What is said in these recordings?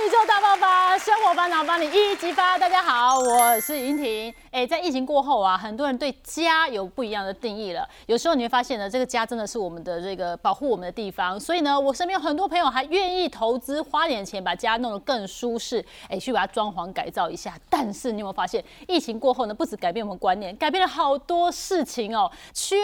宇宙大爆发，生活烦恼帮你一一激发。大家好，我是云婷。哎，在疫情过后啊，很多人对家有不一样的定义了。有时候你会发现呢，这个家真的是我们的这个保护我们的地方。所以呢，我身边有很多朋友还愿意投资花点钱把家弄得更舒适，哎，去把它装潢改造一下。但是你有没有发现，疫情过后呢，不止改变我们观念，改变了好多事情哦。缺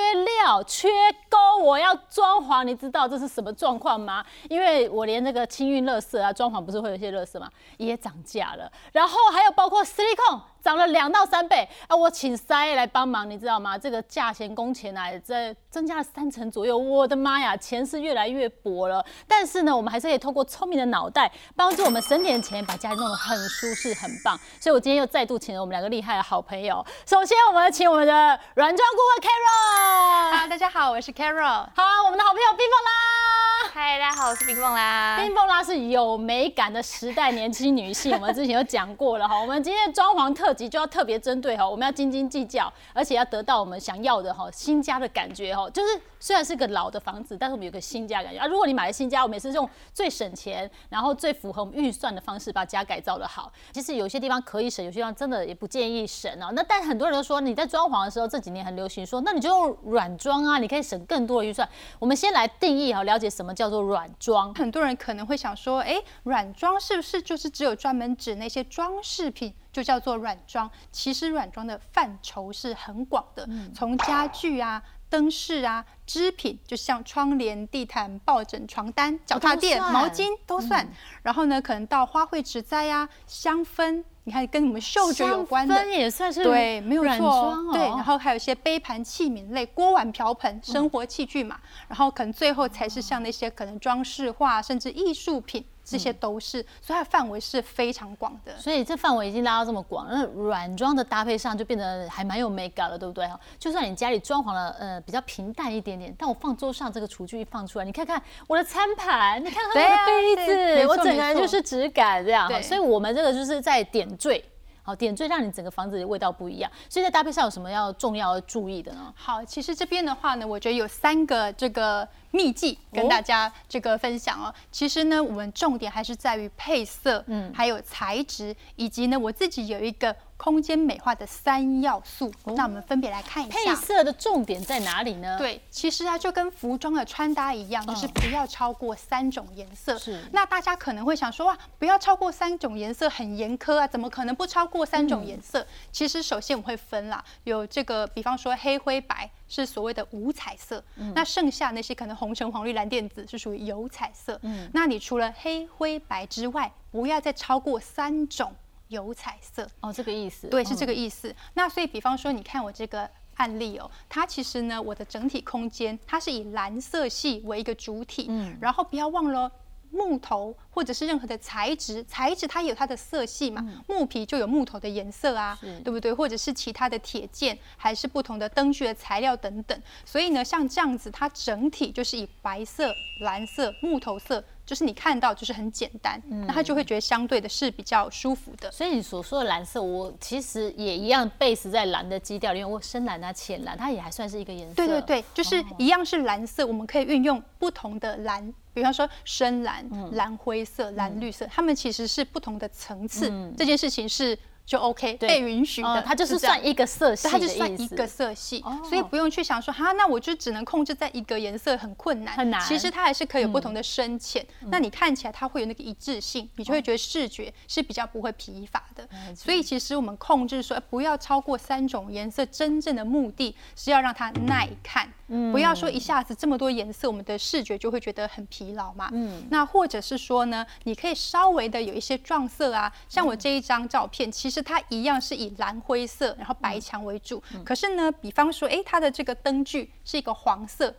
料、缺工，我要装潢，你知道这是什么状况吗？因为我连那个清运垃圾啊，装潢不是会有些垃圾吗？也涨价了。然后还有包括 silicone。涨了两到三倍啊！我请塞来帮忙，你知道吗？这个价钱工钱啊，在增加了三成左右。我的妈呀，钱是越来越薄了。但是呢，我们还是可以透过聪明的脑袋，帮助我们省点钱，把家里弄得很舒适、很棒。所以我今天又再度请了我们两个厉害的好朋友。首先，我们请我们的软装顾问 Carol。哈，大家好，我是 Carol。好，我们的好朋友冰凤啦。嗨，大家好，我是冰凤啦。冰凤啦是有美感的时代年轻女性，我们之前有讲过了哈。我们今天的装潢特。就要特别针对哈，我们要斤斤计较，而且要得到我们想要的哈新家的感觉哈。就是虽然是个老的房子，但是我们有个新家感觉啊。如果你买了新家，我们也是用最省钱，然后最符合我们预算的方式把家改造的好。其实有些地方可以省，有些地方真的也不建议省哦。那但很多人都说你在装潢的时候这几年很流行说，那你就用软装啊，你可以省更多的预算。我们先来定义哈，了解什么叫做软装。很多人可能会想说，哎，软装是不是就是只有专门指那些装饰品？就叫做软装，其实软装的范畴是很广的，从家具啊、灯饰啊、织品，就像窗帘、地毯、抱枕、床单、脚踏垫、毛巾都算。然后呢，可能到花卉植栽啊、香氛，你看跟我们嗅觉有关的，也算是对，没有错。对，然后还有一些杯盘器皿类、锅碗瓢盆、生活器具嘛。然后可能最后才是像那些可能装饰画，甚至艺术品。这些都是，所以它的范围是非常广的。所以这范围已经拉到这么广，那软装的搭配上就变得还蛮有美感了，对不对哈？就算你家里装潢了，呃，比较平淡一点点，但我放桌上这个厨具一放出来，你看看我的餐盘，你看看我的杯子，我整个人就是质感这样。所以我们这个就是在点缀。好，点缀让你整个房子的味道不一样，所以在搭配上有什么要重要注意的呢？好，其实这边的话呢，我觉得有三个这个秘技跟大家这个分享哦。其实呢，我们重点还是在于配色，嗯，还有材质，以及呢，我自己有一个。空间美化的三要素，那我们分别来看一下。配色的重点在哪里呢？对，其实啊，就跟服装的穿搭一样，就是不要超过三种颜色。是。那大家可能会想说，哇，不要超过三种颜色，很严苛啊，怎么可能不超过三种颜色？其实首先我们会分啦，有这个，比方说黑灰白是所谓的无彩色，那剩下那些可能红橙黄绿蓝靛紫是属于有彩色。嗯。那你除了黑灰白之外，不要再超过三种。有彩色哦，这个意思对，是这个意思。那所以，比方说，你看我这个案例哦，它其实呢，我的整体空间它是以蓝色系为一个主体，嗯，然后不要忘了木头或者是任何的材质，材质它有它的色系嘛，木皮就有木头的颜色啊，对不对？或者是其他的铁件，还是不同的灯具的材料等等。所以呢，像这样子，它整体就是以白色、蓝色、木头色。就是你看到就是很简单，那他就会觉得相对的是比较舒服的。所以你所说的蓝色，我其实也一样，base 在蓝的基调里面，我深蓝啊、浅蓝，它也还算是一个颜色。对对对，就是一样是蓝色，我们可以运用不同的蓝，比方说深蓝、蓝灰色、蓝绿色，它们其实是不同的层次。这件事情是。就 OK，被允许的，它就是算一个色系它就算一个色系，所以不用去想说哈，那我就只能控制在一个颜色，很困难，很难。其实它还是可以有不同的深浅，那你看起来它会有那个一致性，你就会觉得视觉是比较不会疲乏的。所以其实我们控制说不要超过三种颜色，真正的目的是要让它耐看。不要说一下子这么多颜色，我们的视觉就会觉得很疲劳嘛。嗯，那或者是说呢，你可以稍微的有一些撞色啊，像我这一张照片，其实它一样是以蓝灰色，然后白墙为主。可是呢，比方说，哎，它的这个灯具是一个黄色。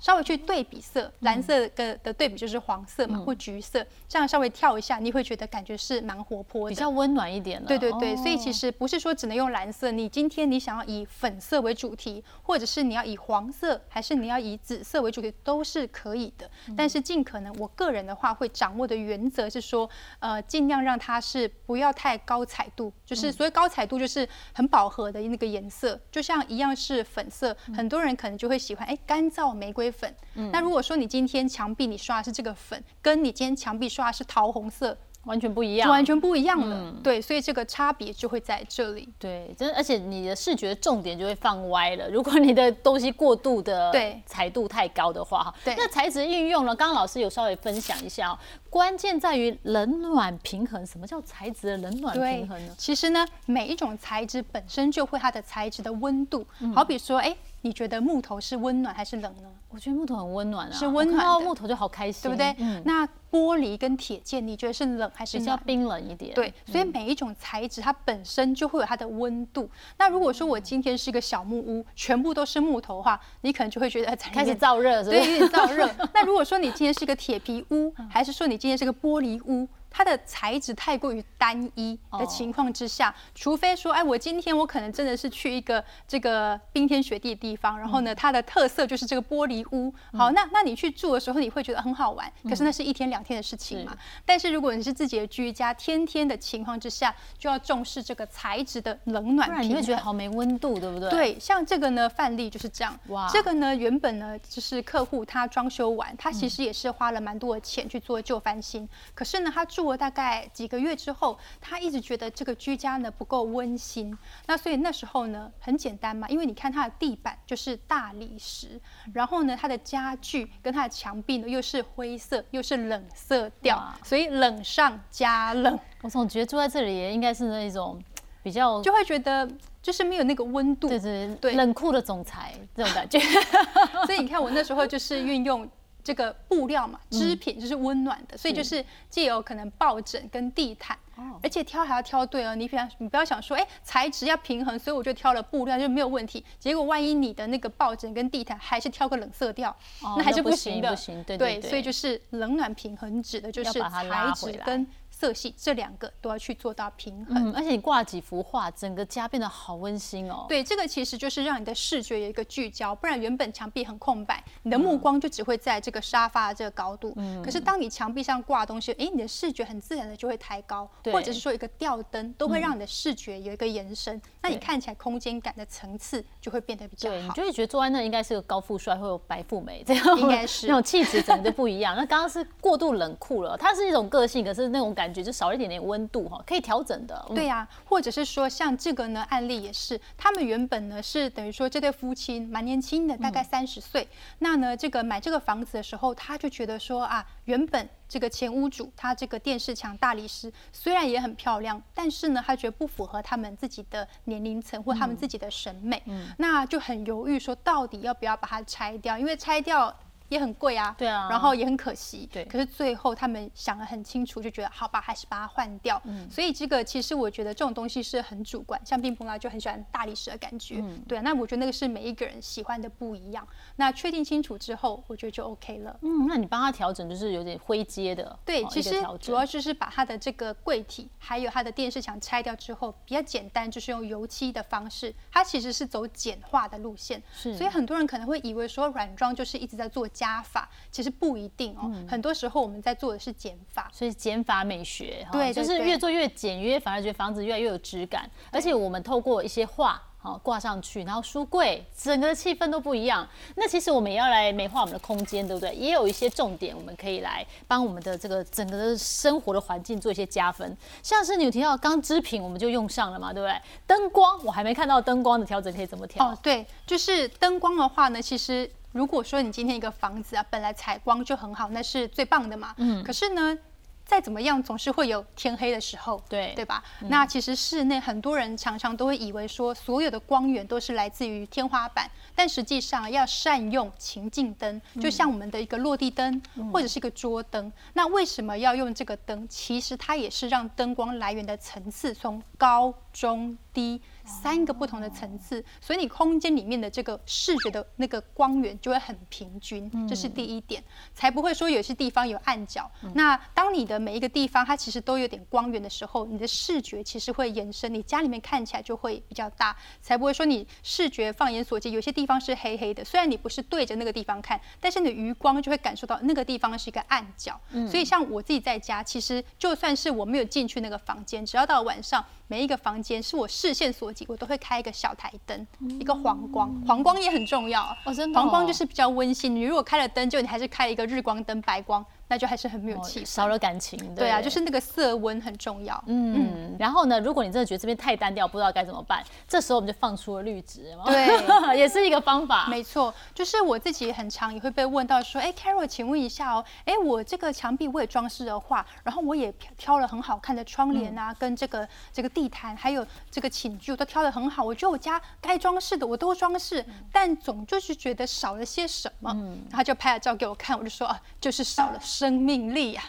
稍微去对比色，蓝色的的对比就是黄色嘛，或橘色，这样稍微跳一下，你会觉得感觉是蛮活泼的，比较温暖一点了。对对对，所以其实不是说只能用蓝色，你今天你想要以粉色为主题，或者是你要以黄色，还是你要以紫色为主题，都是可以的。但是尽可能，我个人的话会掌握的原则是说，呃，尽量让它是不要太高彩度，就是所谓高彩度就是很饱和的那个颜色，就像一样是粉色，很多人可能就会喜欢哎干燥玫瑰。粉，那如果说你今天墙壁你刷的是这个粉，跟你今天墙壁刷的是桃红色，完全不一样，完全不一样的。对，所以这个差别就会在这里。对，真而且你的视觉重点就会放歪了。如果你的东西过度的对彩度太高的话，哈，对那材质运用呢？刚刚老师有稍微分享一下哦，关键在于冷暖平衡。什么叫材质的冷暖平衡呢？其实呢，每一种材质本身就会它的材质的温度。嗯好比说，哎，你觉得木头是温暖还是冷呢？我觉得木头很温暖啊，是温暖木头就好开心，对不对？嗯，那玻璃跟铁件，你觉得是冷还是比较？冰冷一点，对，所以每一种材质它本身就会有它的温度。那如果说我今天是一个小木屋，全部都是木头的话，你可能就会觉得开始燥热，对，有点燥热。那如果说你今天是一个铁皮屋，嗯还是说你今天是个玻璃屋，它的材质太过于单一哦的情况之下，除非说，哎，我今天我可能真的是去一个这个冰天雪地的地方，然后嗯呢，它的特色就是这个玻璃屋。好，那那你去住的时候，你会觉得很好玩，可是那是一天两天的事情嘛。但是如果你是自己的居家，天天的情况之下，就要重视这个材质的冷暖不然你。会觉得好没温度，对不对？，对，像这个呢，范例就是这样。哇这个呢，原本呢就是客户他装修完，他嗯其实也是花了蛮多的钱去做旧翻新。可是呢，他住了大概几个月之后，他一直觉得这个居家呢不够温馨。那所以那时候呢，很简单嘛，因为你看它的地板就是大理石，然后呢，它的家具跟它的墙壁呢又是灰色，又是冷色调，所以冷上加冷，我总觉得住在这里也应该是那种比较，就会觉得就是没有那个温度。对对对冷酷的总裁这种感觉。所以你看，我那时候就是运用这个布料嘛，织品就是温暖的，所以就是既有可能抱枕跟地毯。哦而且挑还要挑对哦，你比方你不要想说，哎，材质要平衡，所以我就挑了布料就没有问题。结果万一你的那个抱枕跟地毯还是挑个冷色调，哦那还是不行的。行不行对对对所以就是冷暖平衡指的就是材质跟色系这两个都要去做到平衡。嗯，而且你挂几幅画，整个家变得好温馨哦。对，这个其实就是让你的视觉有一个聚焦，不然原本墙壁很空白，你的目光就只会在这个沙发的这个高度。嗯可是当你墙壁上挂东西，哎，你的视觉很自然的就会抬高，或者是说一个吊灯，都会让你的视觉有一个延伸，那你看起来空间感的层次就会变得比较对，你好。就会觉得坐在那应该是个高富帅或有白富美这样，应该是那种气质整个就不一样。那刚刚是过度冷酷了，它是一种个性，可是那种感觉就少了一点点温度哈，可以调整的。嗯对呀、或者是说像这个呢案例也是，他们原本呢是等于说这对夫妻蛮年轻的，大概三十岁。那呢这个买这个房子的时候，他就觉得说啊，原本这个前屋主他这个电视墙大理石虽然也很漂亮，但是呢他觉得不符合他们自己的年龄层或他们自己的审美，那就很犹豫说到底要不要把它拆掉，因为拆掉。也很贵啊，对啊然后也很可惜，对可是最后他们想得很清楚，就觉得好吧，还是把它换掉。嗯所以这个其实我觉得这种东西是很主观，像冰崩啦就很喜欢大理石的感觉，嗯对啊。那我觉得那个是每一个人喜欢的不一样。那确定清楚之后，我觉得就 OK 了。嗯，那你帮他调整，就是有点灰阶的，对，哦其实主要就是把它的这个柜体还有它的电视墙拆掉之后，比较简单，就是用油漆的方式，它其实是走简化的路线。是所以很多人可能会以为说软装就是一直在做加法，其实不一定哦。嗯很多时候我们在做的是减法。所以减法美学，哈对对就是越做越简约，反而觉得房子越来越有质感。而且我们透过一些画。好挂上去，然后书柜整个的气氛都不一样。那其实我们也要来美化我们的空间，对不对？也有一些重点，我们可以来帮我们的这个整个的生活的环境做一些加分。像是你有提到钢织品，我们就用上了嘛，对不对？灯光我还没看到灯光的调整可以怎么调？哦，对，就是灯光的话呢，其实如果说你今天一个房子啊，本来采光就很好，那是最棒的嘛。嗯。可是呢，再怎么样，总是会有天黑的时候，对对吧？那其实室内很多人常常都会以为说，所有的光源都是来自于天花板，但实际上要善用情境灯，就像我们的一个落地灯或者是一个桌灯。那为什么要用这个灯？其实它也是让灯光来源的层次从高、中、低三个不同的层次，所以你空间里面的这个视觉的那个光源就会很平均，这是第一点，才不会说有些地方有暗角。那当你的每一个地方它其实都有点光源的时候，你的视觉其实会延伸，你家里面看起来就会比较大，才不会说你视觉放眼所及，有些地方是黑黑的，虽然你不是对着那个地方看，但是你的余光就会感受到那个地方是一个暗角。所以像我自己在家，其实就算是我没有进去那个房间，只要到了晚上，每一个房间是我视线所及，我都会开一个小台灯，一个黄光，黄光也很重要。哦真的哦黄光就是比较温馨。你如果开了灯，就你还是开一个日光灯、白光，那就还是很没有气氛。少了感情。对啊，就是那个色温很重要。嗯，然后呢，如果你真的觉得这边太单调，不知道该怎么办，这时候我们就放出了绿植，对，也是一个方法。没错，就是我自己很常也会被问到说，哎，Carol，请问一下哦，哎，我这个墙壁我也装饰了画，然后我也挑了很好看的窗帘啊，跟这个这个地毯，还有这个寝具，我都挑的很好。我觉得我家该装饰的我都装饰，但总就是觉得少了些什么。嗯，然后就拍了照给我看，我就说啊，就是少了生命力啊。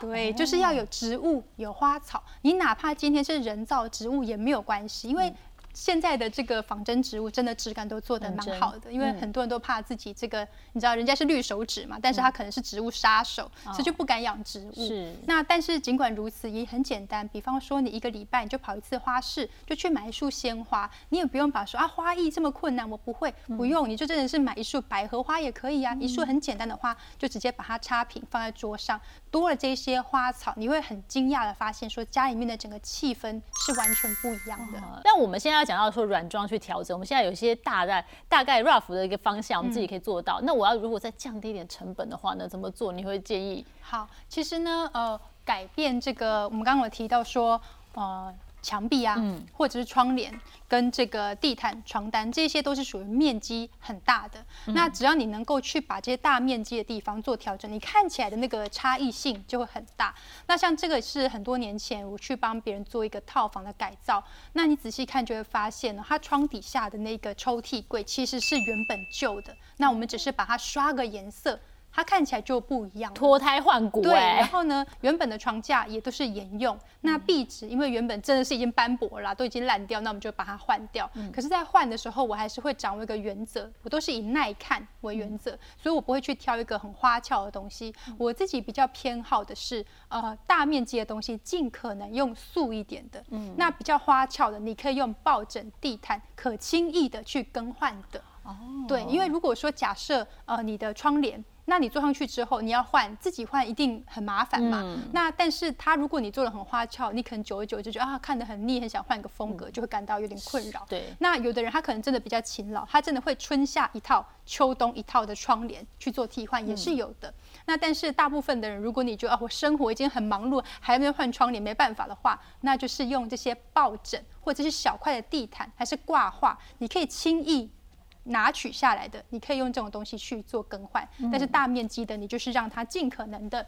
对，就是要有植物，有花草。你哪怕今天是人造植物也没有关系，因为。现在的这个仿真植物真的质感都做得蛮好的，因为很多人都怕自己这个，你知道人家是绿手指嘛，但是他可能是植物杀手，所以就不敢养植物。是。那但是尽管如此，也很简单，比方说你一个礼拜你就跑一次花市，就去买一束鲜花，你也不用把说啊花艺这么困难，我不会，不用，你就真的是买一束百合花也可以啊，一束很简单的花，就直接把它插瓶放在桌上，多了这些花草，你会很惊讶的发现说家里面的整个气氛是完全不一样的。那我们现在。讲到说软装去调整，我们现在有一些大概大概 rough 的一个方向，我们自己可以做到。那我要如果再降低一点成本的话呢，怎么做？你会建议？好，其实呢，呃，改变这个，我们刚刚有提到说，呃。墙壁啊，或者是窗帘跟这个地毯、床单，这些都是属于面积很大的。那只要你能够去把这些大面积的地方做调整，你看起来的那个差异性就会很大。那像这个是很多年前我去帮别人做一个套房的改造，那你仔细看就会发现呢，它窗底下的那个抽屉柜其实是原本旧的，那我们只是把它刷个颜色。它看起来就不一样，脱胎换骨。对，然后呢，原本的床架也都是沿用。那壁纸，因为原本真的是已经斑驳了，都已经烂掉，那我们就把它换掉。可是，在换的时候，我还是会掌握一个原则，我都是以耐看为原则，所以我不会去挑一个很花俏的东西。我自己比较偏好的是，呃，大面积的东西尽可能用素一点的。嗯，那比较花俏的，你可以用抱枕、地毯，可轻易的去更换的。哦，对，因为如果说假设，呃，你的窗帘。那你坐上去之后，你要换自己换，一定很麻烦嘛。那但是它如果你做的很花俏，你可能久而久之就觉得啊看得很腻，很想换个风格，就会感到有点困扰。对。那有的人他可能真的比较勤劳，他真的会春夏一套、秋冬一套的窗帘去做替换，也是有的。那但是大部分的人，如果你觉得啊我生活已经很忙碌，还没有换窗帘没办法的话，那就是用这些抱枕或者是小块的地毯，还是挂画，你可以轻易。拿取下来的，你可以用这种东西去做更换，但是大面积的，你就是让它尽可能的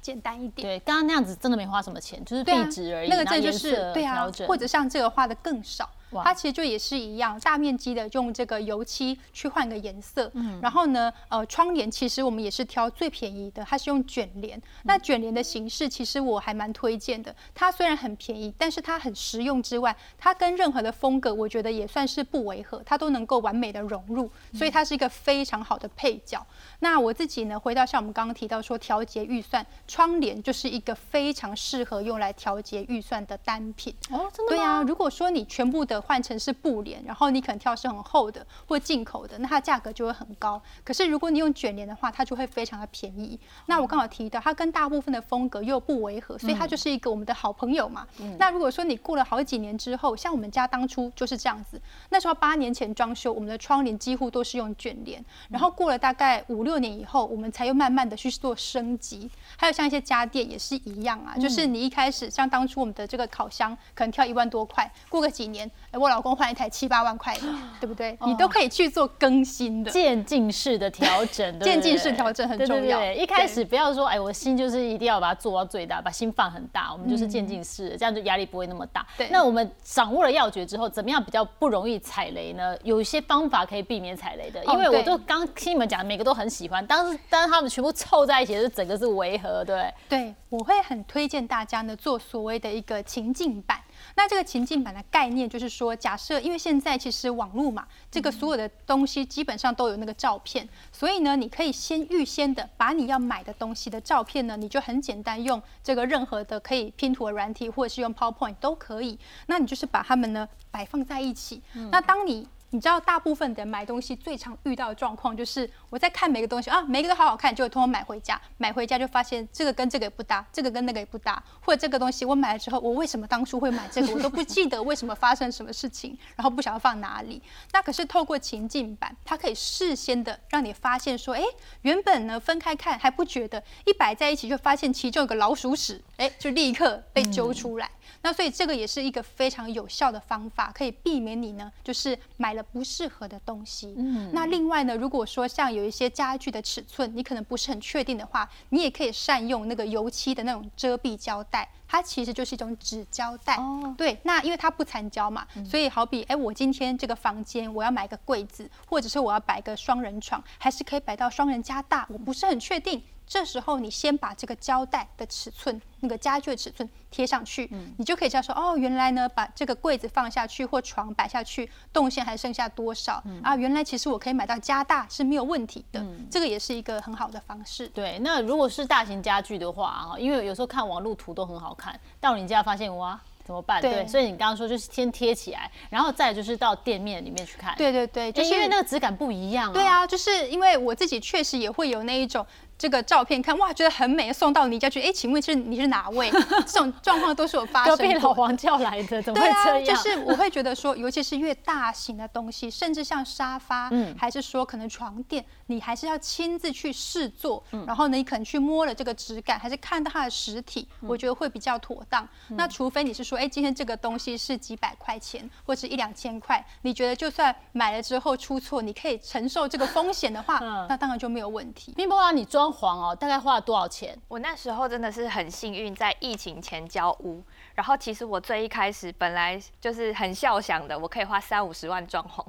简单一点。对，刚刚那样子真的没花什么钱，就是壁纸而已，那个这就是对啊，或者像这个花的更少。它其实就也是一样，大面积的用这个油漆去换个颜色。嗯，然后呢，呃，窗帘其实我们也是挑最便宜的，它是用卷帘。那卷帘的形式其实我还蛮推荐的。它虽然很便宜，但是它很实用之外，它跟任何的风格我觉得也算是不违和，它都能够完美的融入，所以它是一个非常好的配角。那我自己呢，回到像我们刚刚提到说调节预算，窗帘就是一个非常适合用来调节预算的单品。哦，真的对啊，如果说你全部的换成是布帘，然后你可能挑是很厚的或进口的，那它价格就会很高。可是如果你用卷帘的话，它就会非常的便宜。那我刚好提到，它跟大部分的风格又不违和，所以它就是一个我们的好朋友嘛。那如果说你过了好几年之后，像我们家当初就是这样子，那时候八年前装修，我们的窗帘几乎都是用卷帘，然后过了大概五六年以后，我们才又慢慢的去做升级。还有像一些家电也是一样啊，就是你一开始像当初我们的这个烤箱，可能跳一万多块，过个几年，哎，我老公。换一台七八万块的，对不对？你都可以去做更新的渐进式的调整，渐进式调整很重要。一开始不要说，哎，我心就是一定要把它做到最大，把心放很大。我们就是渐进式，这样就压力不会那么大。对。那我们掌握了要诀之后，怎么样比较不容易踩雷呢？有一些方法可以避免踩雷的，因为我都刚听你们讲，每个都很喜欢，但是但是他们全部凑在一起，是整个是违和，对。对，我会很推荐大家呢做所谓的一个情境版。那这个情境版的概念就是说，假设因为现在其实网络嘛，这个所有的东西基本上都有那个照片，所以呢，你可以先预先的把你要买的东西的照片呢，你就很简单用这个任何的可以拼图的软体，或者是用 PowerPoint 都可以。那你就是把它们呢摆放在一起。那当你你知道大部分的买东西最常遇到的状况就是我在看每个东西啊，每个都好好看，就会通通买回家，买回家就发现这个跟这个也不搭，这个跟那个也不搭，或者这个东西我买了之后，我为什么当初会买这个，我都不记得为什么发生什么事情，然后不晓得放哪里。那可是透过情境版，它可以事先的让你发现说，哎，原本呢分开看还不觉得，一摆在一起就发现其中有个老鼠屎，哎，就立刻被揪出来。那所以这个也是一个非常有效的方法，可以避免你呢就是买了不适合的东西。嗯，那另外呢，如果说像有一些家具的尺寸，你可能不是很确定的话，你也可以善用那个油漆的那种遮蔽胶带，它其实就是一种纸胶带。哦，对，那因为它不残胶嘛，所以好比哎，我今天这个房间我要买个柜子，或者是我要摆个双人床，还是可以摆到双人加大，我不是很确定。这时候你先把这个胶带的尺寸，那个家具的尺寸贴上去，你就可以知道说，哦，原来呢，把这个柜子放下去或床摆下去，动线还剩下多少啊？原来其实我可以买到加大是没有问题的，这个也是一个很好的方式。对，那如果是大型家具的话啊，因为有时候看网络图都很好看，到你家发现哇。怎么办？对，所以你刚刚说就是先贴起来，然后再就是到店面里面去看。对对对，就是因为那个质感不一样。对啊，就是因为我自己确实也会有那一种。这个照片看哇，觉得很美，送到你家去。哎，请问是你是哪位？这种状况都是有发生。隔壁老王叫来的，怎么会这样？就是我会觉得说，尤其是越大型的东西，甚至像沙发，嗯，还是说可能床垫，你还是要亲自去试做，然后呢，你可能去摸了这个质感，还是看到它的实体，我觉得会比较妥当。那除非你是说，哎，今天这个东西是几百块钱，或者一两千块，你觉得就算买了之后出错，你可以承受这个风险的话，那当然就没有问题。冰波啊，你装。潢哦，大概花了多少钱？我那时候真的是很幸运，在疫情前交屋。然后其实我最一开始本来就是很笑想的，我可以花三五十万装潢。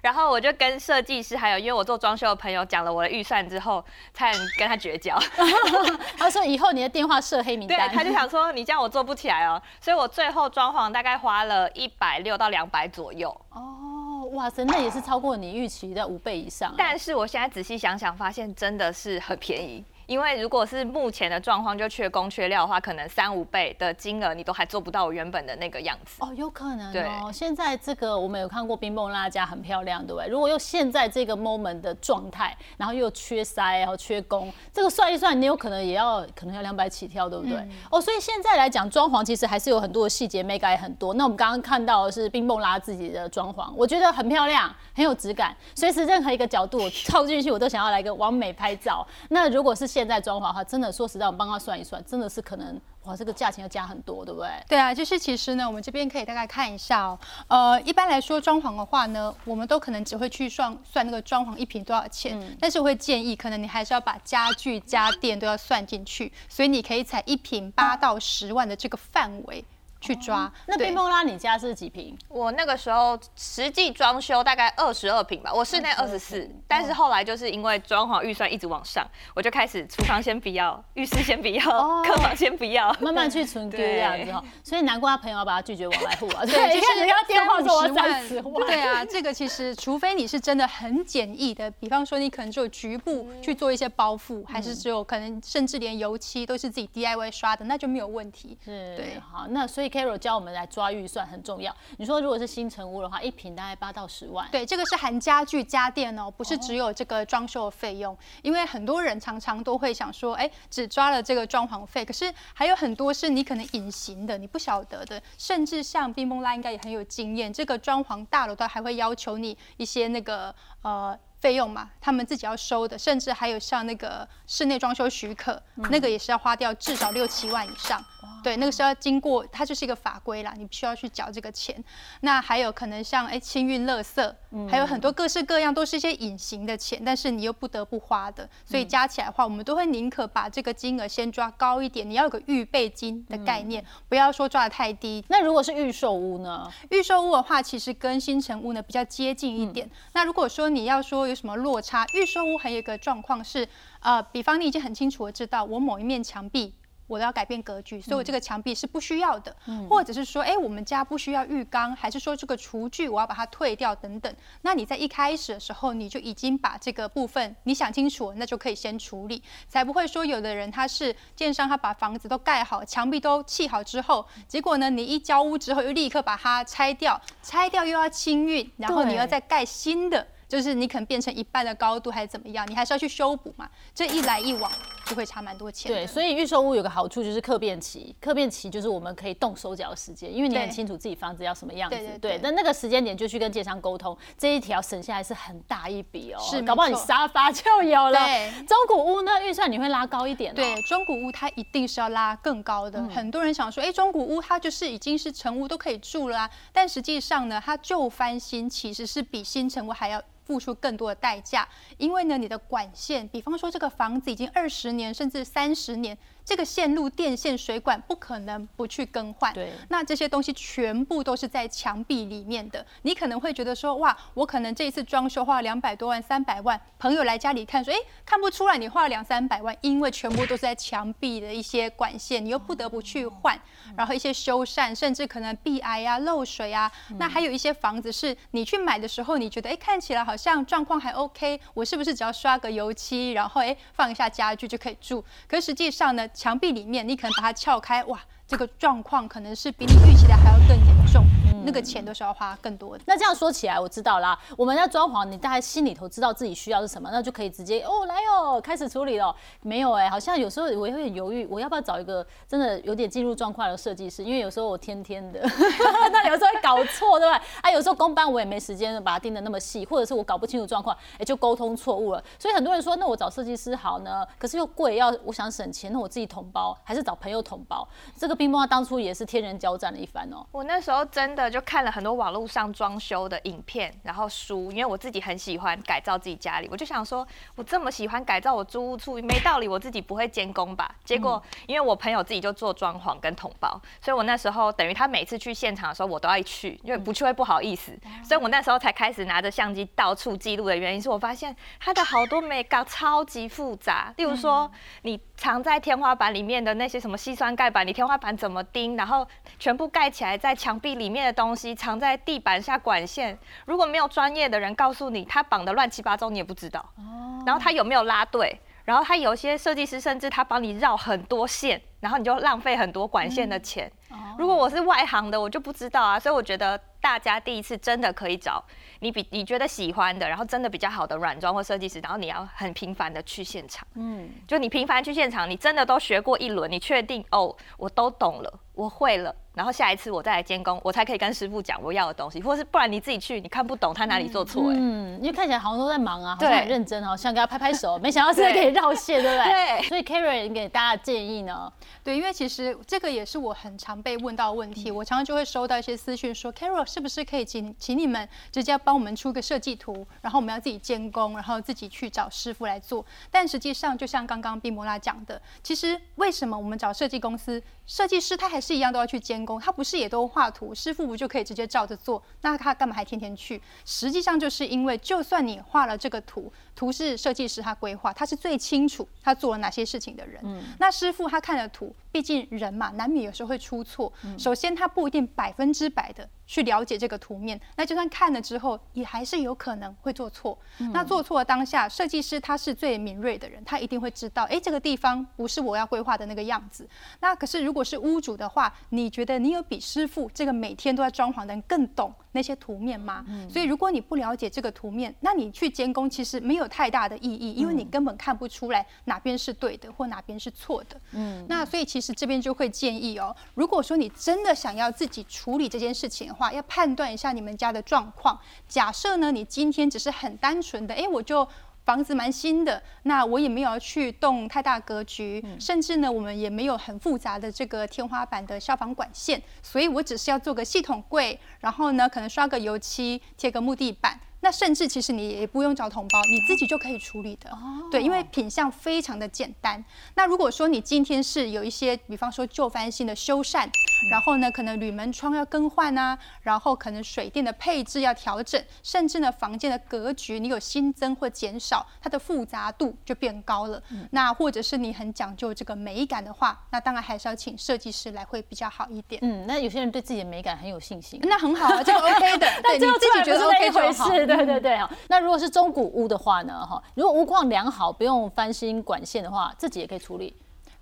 然后我就跟设计师还有因为我做装修的朋友讲了我的预算之后，才跟他绝交。他说以后你的电话设黑名单。对，他就想说你这样我做不起来哦。所以我最后装潢大概花了一百六到两百左右。哦，哇塞，那也是超过你预期的五倍以上。但是我现在仔细想想，发现真的是很便宜。因为如果是目前的状况，就缺工缺料的话，可能三五倍的金额你都还做不到我原本的那个样子。哦，有可能哦。现在这个我们有看过冰蹦拉家很漂亮，对不对？如果用现在这个 moment 的状态，然后又缺塞，然后缺工，这个算一算，你有可能也要可能要两百起跳，对不对？哦，所以现在来讲装潢其实还是有很多的细节没改很多。那我们刚刚看到的是冰蹦拉自己的装潢，我觉得很漂亮，很有质感，随时任何一个角度我靠进去，我都想要来个完美拍照。那如果是现在装潢的话，真的说实在，我帮他算一算，真的是可能哇，这个价钱要加很多，对不对？对啊，就是其实呢，我们这边可以大概看一下哦。呃，一般来说装潢的话呢，我们都可能只会去算算那个装潢一平多少钱，但是我会建议，可能你还是要把家具家电都要算进去，所以你可以采一平八到十万的这个范围。去抓那冰梦拉，你家是几平？我那个时候实际装修大概二十二平吧，我室内二十四，但是后来就是因为装潢预算一直往上，我就开始厨房先不要，浴室先不要，客房先不要，慢慢去存 Q 这样子哈。所以难怪他朋友要把他拒绝往来户啊。对，就是人家电话说三十万。对啊，这个其实除非你是真的很简易的，比方说你可能只有局部去做一些包覆，还是只有可能甚至连油漆都是自己 DIY 刷的，那就没有问题。是，对，好，那所以。Carol 教我们来抓预算很重要。你说如果是新城屋的话，一平大概八到十万。对，这个是含家具家电哦，不是只有这个装修的费用。因为很多人常常都会想说，哎，只抓了这个装潢费，可是还有很多是你可能隐形的，你不晓得的。甚至像冰崩拉应该也很有经验，这个装潢大楼都还会要求你一些那个呃。费用嘛，他们自己要收的，甚至还有像那个室内装修许可，那个也是要花掉至少六七万以上。对，那个是要经过，它就是一个法规啦，你必须要去缴这个钱。那还有可能像哎清运垃圾，还有很多各式各样都是一些隐形的钱，但是你又不得不花的。所以加起来的话，我们都会宁可把这个金额先抓高一点，你要有个预备金的概念，不要说抓的太低。那如果是预售屋呢？预售屋的话，其实跟新城屋呢比较接近一点。那如果说你要说有什么落差，预售屋还有一个状况是，呃，比方你已经很清楚的知道，我某一面墙壁。我都要改变格局，所以我这个墙壁是不需要的，或者是说，哎，我们家不需要浴缸，还是说这个厨具我要把它退掉等等。那你在一开始的时候，你就已经把这个部分你想清楚，那就可以先处理，才不会说有的人他是建商，他把房子都盖好，墙壁都砌好之后，结果呢，你一交屋之后又立刻把它拆掉，拆掉又要清运，然后你要再盖新的。就是你可能变成一半的高度还是怎么样，你还是要去修补嘛。这一来一往就会差蛮多钱。对，所以预售屋有个好处就是客变期，客变期就是我们可以动手脚的时间，因为你很清楚自己房子要什么样子。对对。但那个时间点就去跟建商沟通，这一条省下来是很大一笔哦。是，搞不好你沙发就有了。对。中古屋呢，预算你会拉高一点。对，中古屋它一定是要拉更高的。很多人想说，哎，中古屋它就是已经是成屋都可以住了啊，但实际上呢，它旧翻新其实是比新成屋还要。付出更多的代价，因为呢，你的管线，比方说这个房子已经二十年甚至三十年。这个线路、电线、水管不可能不去更换。对，那这些东西全部都是在墙壁里面的。你可能会觉得说，哇，我可能这一次装修花了两百多万、三百万。朋友来家里看，说，哎，看不出来你花了两三百万，因为全部都是在墙壁的一些管线，你又不得不去换。然后一些修缮，甚至可能壁癌啊、漏水啊。那还有一些房子是你去买的时候，你觉得，哎，看起来好像状况还 OK，我是不是只要刷个油漆，然后哎放一下家具就可以住？可实际上呢？墙壁里面，你可能把它撬开，哇，这个状况可能是比你预期的还要更严重。那个钱都是要花更多的。那这样说起来，我知道啦。我们要装潢，你大概心里头知道自己需要是什么，那就可以直接哦来哦，开始处理了。没有哎，好像有时候我也会很犹豫，我要不要找一个真的有点进入状况的设计师？因为有时候我天天的，那有时候会搞错，对吧？啊，有时候工班我也没时间把它定得那么细，或者是我搞不清楚状况，哎，就沟通错误了。所以很多人说，那我找设计师好呢？可是又贵，要我想省钱，那我自己统包还是找朋友统包？这个冰棒当初也是天人交战了一番哦。我那时候真的就看了很多网。络上装修的影片，然后书，因为我自己很喜欢改造自己家里，我就想说，我这么喜欢改造我租屋处，没道理我自己不会监工吧？结果，因为我朋友自己就做装潢跟统包，所以我那时候等于他每次去现场的时候，我都要去，因为不去会不好意思，所以我那时候才开始拿着相机到处记录的原因是我发现他的好多美感超级复杂，例如说你藏在天花板里面的那些什么细酸盖板，你天花板怎么钉，然后全部盖起来在墙壁里面的东西藏在。地板下管线，如果没有专业的人告诉你，他绑的乱七八糟，你也不知道。哦。然后他有没有拉对？然后他有些设计师甚至他帮你绕很多线，然后你就浪费很多管线的钱。哦。如果我是外行的，我就不知道啊。所以我觉得大家第一次真的可以找你比你觉得喜欢的，然后真的比较好的软装或设计师，然后你要很频繁的去现场。嗯。就你频繁去现场，你真的都学过一轮，你确定哦，我都懂了，我会了。然后下一次我再来监工，我才可以跟师傅讲我要的东西，或是不然你自己去，你看不懂他哪里做错哎。嗯，因为看起来好像都在忙啊，好像很认真哦，想给他拍拍手，没想到真的可以绕线，对不对？对。所以 Carrie 给大家建议呢？对，因为其实这个也是我很常被问到的问题，我常常就会收到一些私讯说，Carrie 是不是可以请请你们直接帮我们出个设计图，然后我们要自己监工，然后自己去找师傅来做。但实际上，就像刚刚毕摩拉讲的，其实为什么我们找设计公司？设计师他还是一样都要去监工，他不是也都画图，师傅不就可以直接照着做？那他干嘛还天天去？实际上就是因为，就算你画了这个图，图是设计师他规划，他是最清楚他做了哪些事情的人。嗯，那师傅他看了图，毕竟人嘛，难免有时候会出错。首先他不一定百分之百的。去了解这个图面，那就算看了之后，也还是有可能会做错。那做错当下，设计师他是最敏锐的人，他一定会知道，哎，这个地方不是我要规划的那个样子。那可是如果是屋主的话，你觉得你有比师傅这个每天都在装潢的人更懂那些图面吗？所以如果你不了解这个图面，那你去监工其实没有太大的意义，因为你根本看不出来哪边是对的或哪边是错的。嗯，那所以其实这边就会建议哦，如果说你真的想要自己处理这件事情。话要判断一下你们家的状况。假设呢，你今天只是很单纯的，哎，我就房子蛮新的，那我也没有去动太大格局，甚至呢，我们也没有很复杂的这个天花板的消防管线，所以我只是要做个系统柜，然后呢，可能刷个油漆，贴个木地板。那甚至其实你也不用找同胞，你自己就可以处理的。哦对，因为品相非常的简单。那如果说你今天是有一些，比方说旧翻新的修缮，然后呢，可能铝门窗要更换啊，然后可能水电的配置要调整，甚至呢，房间的格局你有新增或减少，它的复杂度就变高了。那或者是你很讲究这个美感的话，那当然还是要请设计师来会比较好一点。嗯，那有些人对自己的美感很有信心，那很好啊，这个 OK 的，对你自己觉得 OK 就好。事，对对对哈。那如果是中古屋的话呢？哈，如果屋况良好，不用翻新管线的话，自己也可以处理。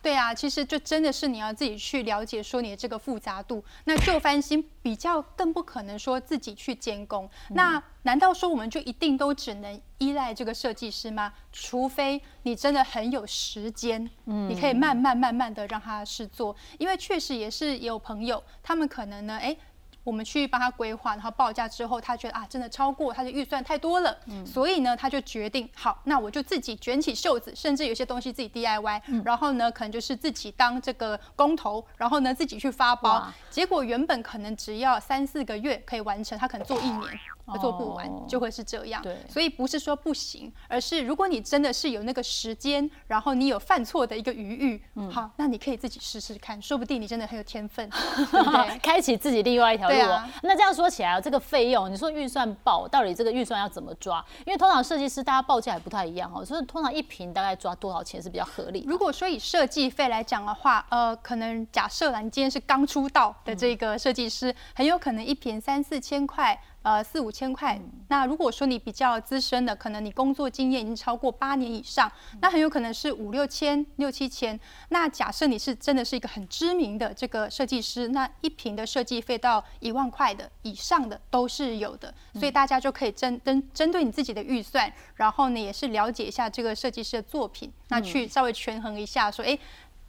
对啊，其实就真的是你要自己去了解说你的这个复杂度。那旧翻新比较更不可能说自己去监工。那难道说我们就一定都只能依赖这个设计师吗？除非你真的很有时间，嗯，你可以慢慢慢慢的让他试做。因为确实也是有朋友，他们可能呢，哎。我们去帮他规划，然后报价之后，他觉得啊，真的超过他的预算太多了，所以呢，他就决定好，那我就自己卷起袖子，甚至有些东西自己 DIY，然后呢，可能就是自己当这个工头，然后呢，自己去发包，结果原本可能只要三四个月可以完成，他可能做一年。做不完就会是这样，所以不是说不行，而是如果你真的是有那个时间，然后你有犯错的一个余裕，好，那你可以自己试试看，说不定你真的很有天分，开启自己另外一条路。那这样说起来，这个费用，你说预算报，到底这个预算要怎么抓？因为通常设计师大家报价也不太一样哦，所以通常一瓶大概抓多少钱是比较合理？如果说以设计费来讲的话，呃，可能假设啦，你今天是刚出道的这个设计师，很有可能一瓶三四千块。呃，四五千块。那如果说你比较资深的，可能你工作经验已经超过八年以上，那很有可能是五六千、六七千。那假设你是真的是一个很知名的这个设计师，那一瓶的设计费到一万块的以上的都是有的。所以大家就可以针针针对你自己的预算，然后呢也是了解一下这个设计师的作品，那去稍微权衡一下，说哎。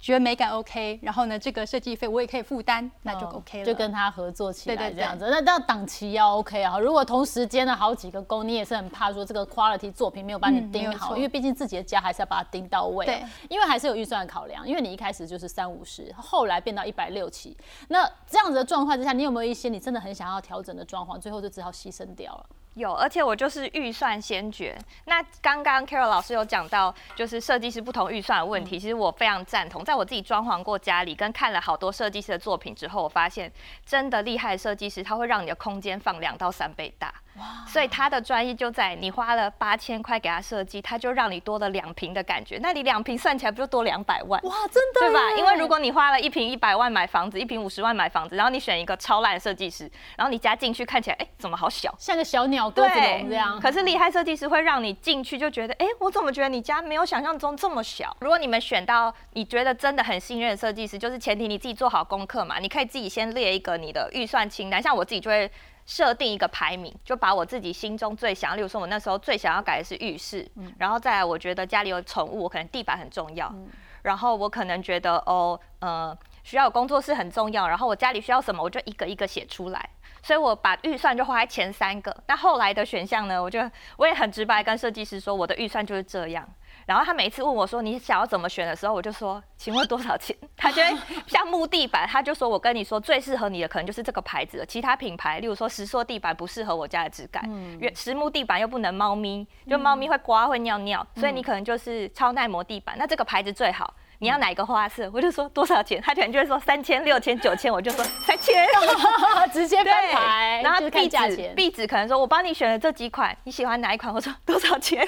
觉得美感 OK，然后呢，这个设计费我也可以负担，那就 OK 了。就跟他合作起来这样子，那那档期要 OK 啊。如果同时间了好几个工，你也是很怕说这个 quality 作品没有把你盯好，因为毕竟自己的家还是要把它盯到位。对，因为还是有预算考量，因为你一开始就是三五十，后来变到一百六七，那这样子的状况之下，你有没有一些你真的很想要调整的状况，最后就只好牺牲掉了？有，而且我就是预算先决。那刚刚 Carol 老师有讲到，就是设计师不同预算的问题，其实我非常赞同。在我自己装潢过家里，跟看了好多设计师的作品之后，我发现真的厉害的设计师，他会让你的空间放两到三倍大。所以他的专业就在你花了八千块给他设计，他就让你多了两平的感觉。那你两平算起来不就多两百万？哇，真的，对吧？因为如果你花了一平一百万买房子，一平五十万买房子，然后你选一个超烂的设计师，然后你加进去看起来，哎，怎么好小，像个小鸟鸽子笼这样。可是厉害设计师会让你进去就觉得，哎，我怎么觉得你家没有想象中这么小？如果你们选到你觉得真的很信任的设计师，就是前提你自己做好功课嘛，你可以自己先列一个你的预算清单。像我自己就会。设定一个排名，就把我自己心中最想，例如说，我那时候最想要改的是浴室，然后再来，我觉得家里有宠物，我可能地板很重要，然后我可能觉得哦，呃，需要有工作室很重要，然后我家里需要什么，我就一个一个写出来，所以我把预算就花在前三个，那后来的选项呢，我就我也很直白跟设计师说，我的预算就是这样。然后他每一次问我说你想要怎么选的时候，我就说请问多少钱？他就会像木地板，他就说我跟你说最适合你的可能就是这个牌子的，其他品牌例如说石塑地板不适合我家的质感，实木地板又不能猫咪，就猫咪会刮会尿尿，所以你可能就是超耐磨地板。那这个牌子最好，你要哪一个花色？我就说多少钱？他可能就会说三千、六千、九千，我就说三千，直接翻牌。然后壁纸，壁纸可能说我帮你选了这几款，你喜欢哪一款？我说多少钱？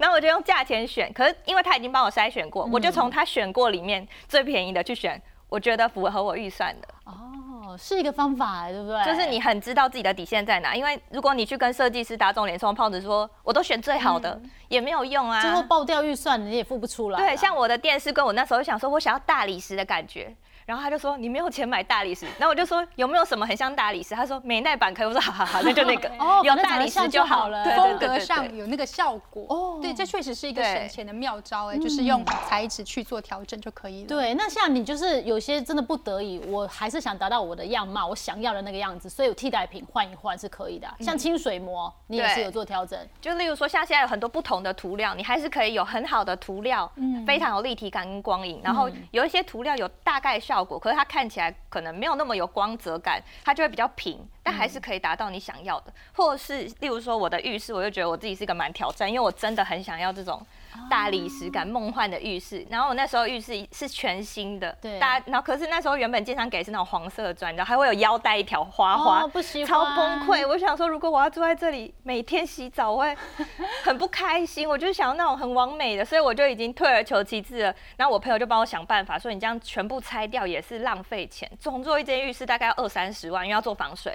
然后我就用价钱选，可是因为他已经帮我筛选过，我就从他选过里面最便宜的去选，我觉得符合我预算的。哦，是一个方法，对不对？就是你很知道自己的底线在哪，因为如果你去跟设计师打肿脸充胖子说，我都选最好的，也没有用啊。最后爆掉预算，你也付不出来。对，像我的电视，跟我那时候想说，我想要大理石的感觉。然后他就说你没有钱买大理石，那我就说有没有什么很像大理石？他说美奈板可以。我说好好好，那就那个 哦，有大理石就好了，风格上有那个效果。哦，对，这确实是一个省钱的妙招哎，就是用材质去做调整就可以了。对，那像你就是有些真的不得已，我还是想达到我的样貌，我想要的那个样子，所以有替代品换一换是可以的。像清水膜，你也是有做调整。就例如说，像现在有很多不同的涂料，你还是可以有很好的涂料，非常有立体感跟光影。然后有一些涂料有大概效效果，可是它看起来。可能没有那么有光泽感，它就会比较平，但还是可以达到你想要的。或者是例如说我的浴室，我就觉得我自己是一个蛮挑战，因为我真的很想要这种大理石感、梦幻的浴室。然后我那时候浴室是全新的，对大家，然后可是那时候原本建商给是那种黄色的砖，然后还会有腰带一条花花，超崩溃。我想说，如果我要住在这里，每天洗澡，我会 很不开心。我就想要那种很完美的，所以我就已经退而求其次了。然后我朋友就帮我想办法，说你这样全部拆掉也是浪费钱，重做一间浴室大概要二三十万，因为要做防水。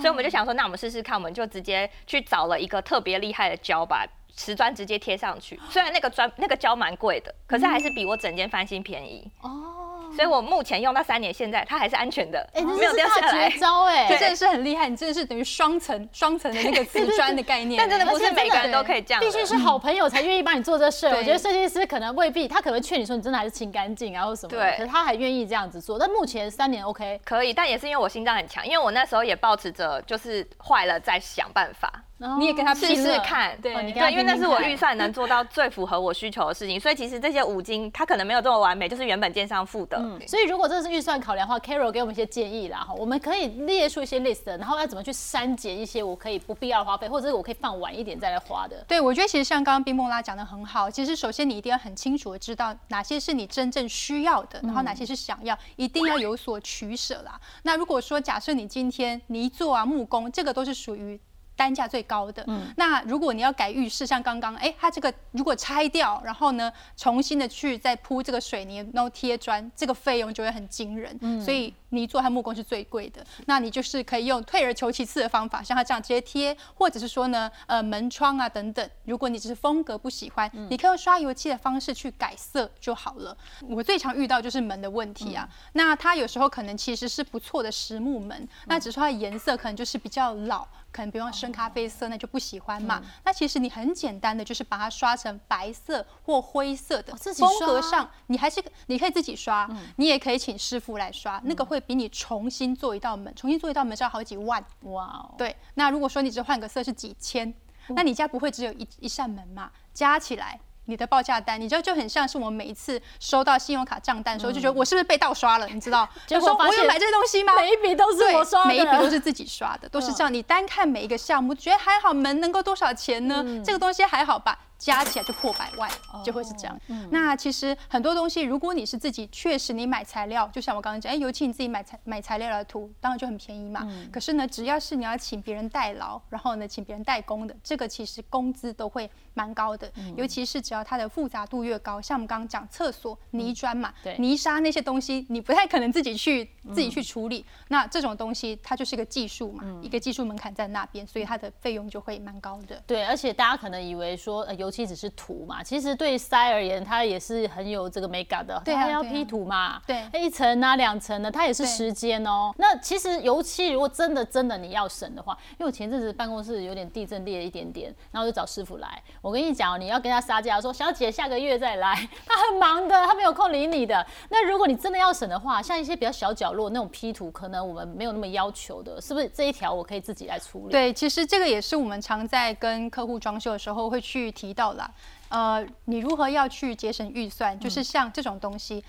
所以我们就想说，那我们试试看，我们就直接去找了一个特别厉害的胶把瓷砖直接贴上去。虽然那个砖那个胶蛮贵的，可是还是比我整间翻新便宜。哦，所以我目前用到三年，现在它还是安全的，没有是掉下来。招哎，这真的是很厉害，你真的是等于双层双层的那个瓷砖的概念。但真的不是每个人都可以这样，必须是好朋友才愿意帮你做这事儿。我觉得设计师可能未必，他可能劝你说你真的还是清干净啊或什么的，对可是他还愿意这样子做。但目前三年 OK，可以，但也是因为我心脏很强，因为我那时候也保持着就是坏了再想办法你也跟他试试看，对哦你跟他对，因为那是我预算能做到最符合我需求的事情，所以其实这些五金它可能没有这么完美，就是原本建商付的。嗯，所以如果这是预算考量的话，Carol 给我们一些建议啦哈，我们可以列出一些 list，然后要怎么去删减一些我可以不必要的花费，或者是我可以放晚一点再来花的。对，我觉得其实像刚刚冰梦拉讲的很好，其实首先你一定要很清楚的知道哪些是你真正需要的，然后哪些是想要，一定要有所取舍啦。那如果说假设你今天泥做啊、木工，这个都是属于。单价最高的，那如果你要改浴室，像刚刚，哎，它这个如果拆掉，然后呢，重新的去再铺这个水泥，然后贴砖，这个费用就会很惊人。所以泥做和木工是最贵的，那你就是可以用退而求其次的方法，像它这样直接贴，或者是说呢，呃，门窗啊等等，如果你只是风格不喜欢，你可以用刷油漆的方式去改色就好了。我最常遇到就是门的问题啊，那它有时候可能其实是不错的实木门，那只是说它的颜色可能就是比较老。可能比方深咖啡色，那就不喜欢嘛。那其实你很简单的，就是把它刷成白色或灰色的，自己风格上你还是你可以自己刷，你也可以请师傅来刷，那个会比你重新做一道门，重新做一道门是要好几万。哇哦，对，那如果说你只换个色是几千，那你家不会只有一一扇门嘛？加起来。你的报价单，你知道就很像是我们每一次收到信用卡账单的时候，就觉得我是不是被盗刷了？你知道？结果我有买这些东西吗？每一笔都是我刷的，每一笔都是自己刷的，都是这样。你单看每一个项目，觉得还好，门能够多少钱呢？这个东西还好吧？加起来就破百万，就会是这样。那其实很多东西，如果你是自己，确实你买材料，就像我刚刚讲，哎，尤其你自己买材买材料来涂，当然就很便宜嘛。可是呢，只要是你要请别人代劳，然后呢，请别人代工的，这个其实工资都会蛮高的。尤其是只要它的复杂度越高，像我们刚刚讲厕所泥砖嘛，对泥沙那些东西，你不太可能自己去自己去处理。那这种东西它就是一个技术嘛，一个技术门槛在那边，所以它的费用就会蛮高的。对，而且大家可能以为说，呃，油漆只是涂嘛，其实对腮而言，它也是很有这个美感的。对啊它要 P 图嘛，对一层啊、两层的，它也是时间哦。那其实油漆如果真的真的你要省的话，因为我前阵子办公室有点地震裂了一点点，然后就找师傅来。我跟你讲，你要跟他杀价，说小姐下个月再来，他很忙的，有空理你的。那如果你真的要省的话，像一些比较小角落那种 P 图，可能我们没有那么要求的，是不是这一条我可以自己来处理？对，其实这个也是我们常在跟客户装修的时候会去提到啦。呃，你如何要去节省预算？就是像这种东西，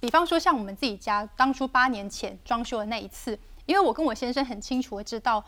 比方说像我们自己家当初八年前装修的那一次，因为我跟我先生很清楚的知道。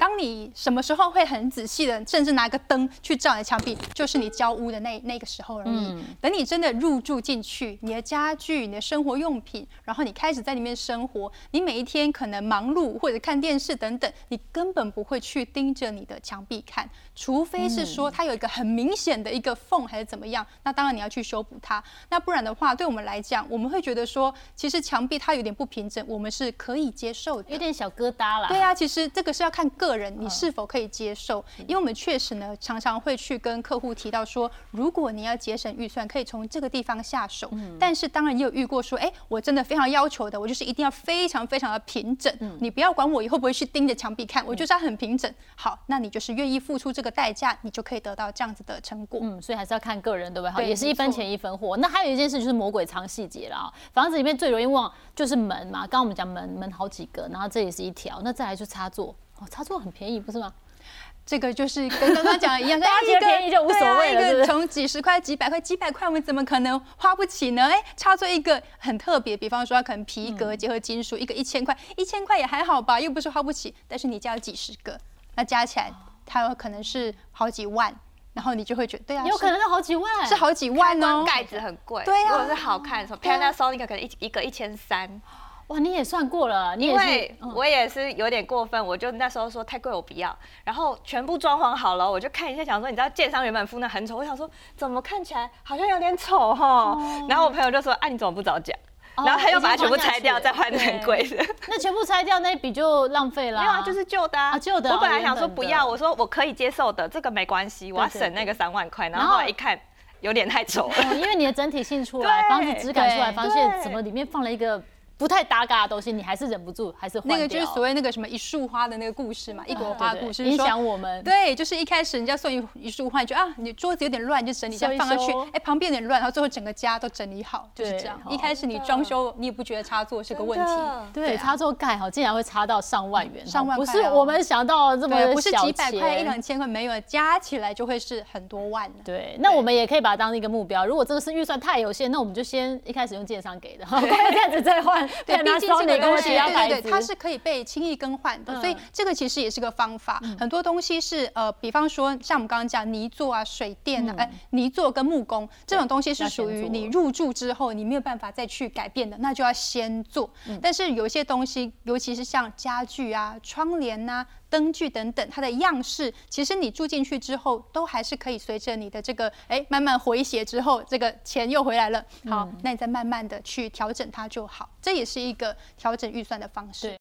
当你什么时候会很仔细的，甚至拿个灯去照你的墙壁，就是你交屋的那那个时候而已。等你真的入住进去，你的家具、你的生活用品，然后你开始在里面生活，你每一天可能忙碌或者看电视等等，你根本不会去盯着你的墙壁看，除非是说它有一个很明显的一个缝还是怎么样，那当然你要去修补它。那不然的话，对我们来讲，我们会觉得说，其实墙壁它有点不平整，我们是可以接受的。有点小疙瘩啦。对啊，其实这个是要看个人你是否可以接受，因为我们确实呢常常会去跟客户提到说，如果你要节省预算，可以从这个地方下手。但是当然也有遇过说，哎，我真的非常要求的，我就是一定要非常非常的平整，你不要管我以后不会去盯着墙壁看，我就是要很平整。好，那你就是愿意付出这个代价，你就可以得到这样子的成果。嗯，所以还是要看个人，对不对？好，对也是一分钱一分货。那还有一件事就是魔鬼藏细节了啊。房子里面最容易忘就是门嘛，刚刚我们讲门门好几个，然后这也是一条，那再来就插座。哦，插座很便宜，不是吗？这个就是跟刚刚讲的一样，大家觉得便宜就无所谓了从几十块、几百块、几百块，我们怎么可能花不起呢？哎，插座一个很特别，比方说它可能皮嗯革结合金属，一个一千块，一千块也还好吧，又不是花不起。但是你家有几十个，那加起来它有可能是好几万，然后你就会觉得，对啊，有可能是好几万，是是好几万哦。盖子很贵，对啊如果是好看，什么对啊 Panasonic 可能一一个一千三，哇，你也算过了，你因也是为，嗯我也是有点过分，我就那时候说太贵我不要，然后全部装潢好了，我就看一下，想说你知道建商原本敷那很丑，我想说怎么看起来好像有点丑哈，然后我朋友就说啊你怎么不早讲？哦然后他又把它全部拆掉，再换成很贵的。那全部拆掉那一笔就浪费了。没有啊，就是旧的啊，啊旧的哦我本来想说不要，我说我可以接受的，这个没关系，我要省那个三万块。然然后后后来一看，有点太丑了。哦，因为你的整体性出来，对房子质感出来，对发现怎么里面放了一个不太搭嘎的东西，你还是忍不住，还是那个就是所谓那个什么一束花的那个故事嘛，一朵花的故事，影响我们。对，就是一开始人家送一一束花，你就啊，你桌子有点乱，就整理一下放上去。哎，旁边有点乱，然后最后整个家都整理好，就是这样。哦一开始你装修，你也不觉得插座是个问题。对，插座盖好，竟然会差到上万元哦，上万不是我们想到这么对，不是几百块、一两千块，没有，加起来就会是很多万。对，那我们也可以把它当一个目标。如果真的是预算太有限，那我们就先一开始用建商给的，过一阵子再换。对，拿毕竟这个东西，对对对，它是可以被轻易更换的，所以嗯这个其实也是个方法。很多东西是呃，比方说像我们刚刚讲泥作啊、水电啊，哎，泥作跟木工这种东西是属于你入住之后你没有办法再去改变的，那就要先做。但是有一些东西，尤其是像家具啊、窗帘呐、灯具等等，它的样式，其实你住进去之后，都还是可以随着你的这个哎慢慢回血之后，这个钱又回来了。好，那你再慢慢的去调整它就好，这也是一个调整预算的方式。对